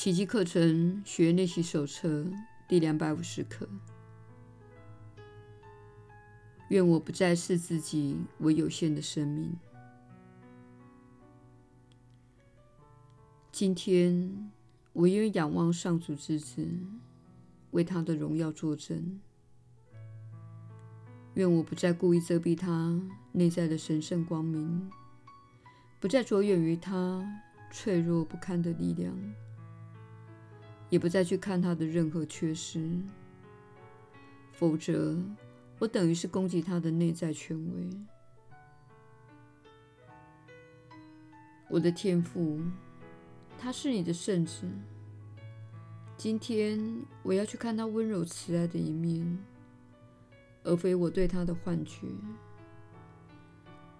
奇迹课程学练习手册第两百五十课。愿我不再视自己为有限的生命。今天，我愿仰望上主之子，为他的荣耀作证。愿我不再故意遮蔽他内在的神圣光明，不再着眼于他脆弱不堪的力量，也不再去看他的任何缺失，否则我等于是攻击他的内在权威。我的天赋，他是你的圣子。今天我要去看他温柔慈爱的一面。而非我对他的幻觉。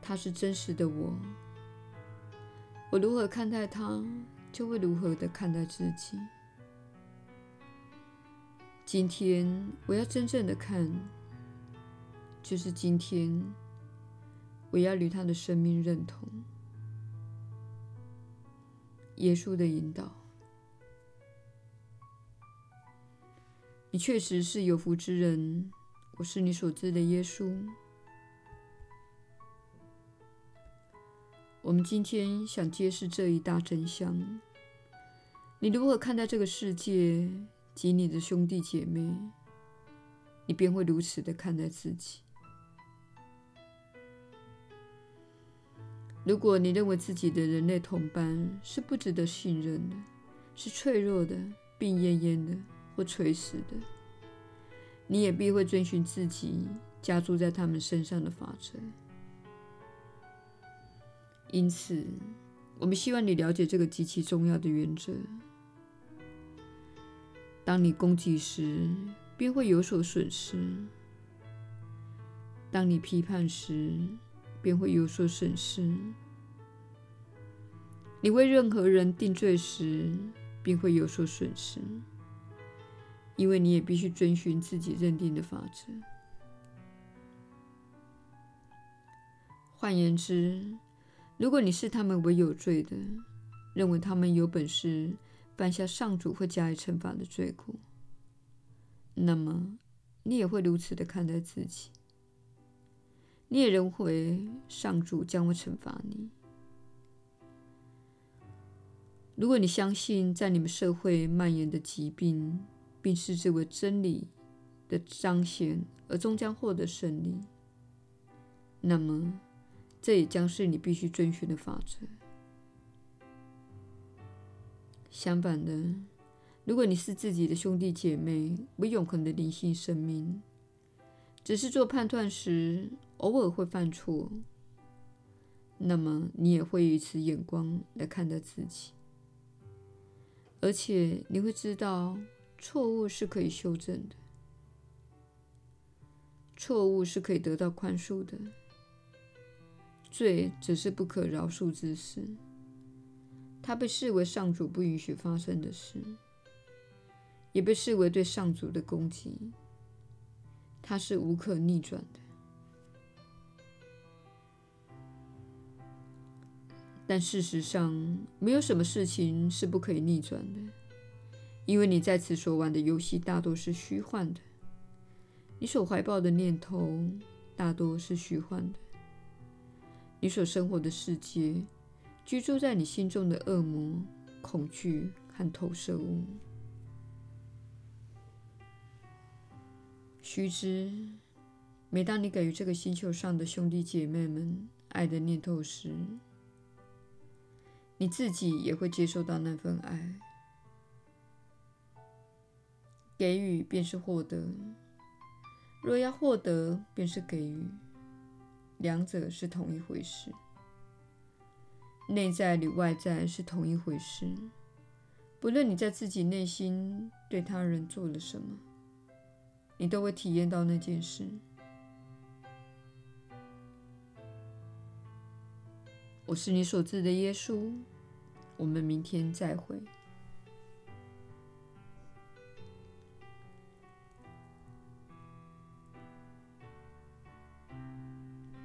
他是真实的我。我如何看待他，就会如何的看待自己。今天我要真正的看，就是今天我要与他的生命认同。耶稣的引导，你确实是有福之人。我是你所知的耶稣。我们今天想揭示这一大真相：你如何看待这个世界及你的兄弟姐妹，你便会如此的看待自己。如果你认为自己的人类同伴是不值得信任的，是脆弱的、病恹恹的或垂死的，你也必会遵循自己加诸在他们身上的法则。因此，我们希望你了解这个极其重要的原则：当你攻击时，便会有所损失；当你批判时，便会有所损失；你为任何人定罪时，便会有所损失。因为你也必须遵循自己认定的法则。换言之，如果你视他们为有罪的，认为他们有本事犯下上主会加以惩罚的罪过，那么你也会如此的看待自己。你也认为上主将会惩罚你。如果你相信在你们社会蔓延的疾病，并视之为真理的彰显，而终将获得胜利。那么，这也将是你必须遵循的法则。相反的，如果你视自己的兄弟姐妹为永恒的灵性生命，只是做判断时偶尔会犯错，那么你也会以此眼光来看待自己，而且你会知道。错误是可以修正的，错误是可以得到宽恕的，罪只是不可饶恕之事。它被视为上主不允许发生的事，也被视为对上主的攻击。它是无可逆转的。但事实上，没有什么事情是不可以逆转的。因为你在此所玩的游戏大多是虚幻的，你所怀抱的念头大多是虚幻的，你所生活的世界，居住在你心中的恶魔、恐惧和投射物。须知，每当你给予这个星球上的兄弟姐妹们爱的念头时，你自己也会接受到那份爱。给予便是获得，若要获得，便是给予，两者是同一回事。内在与外在是同一回事，不论你在自己内心对他人做了什么，你都会体验到那件事。我是你所知的耶稣，我们明天再会。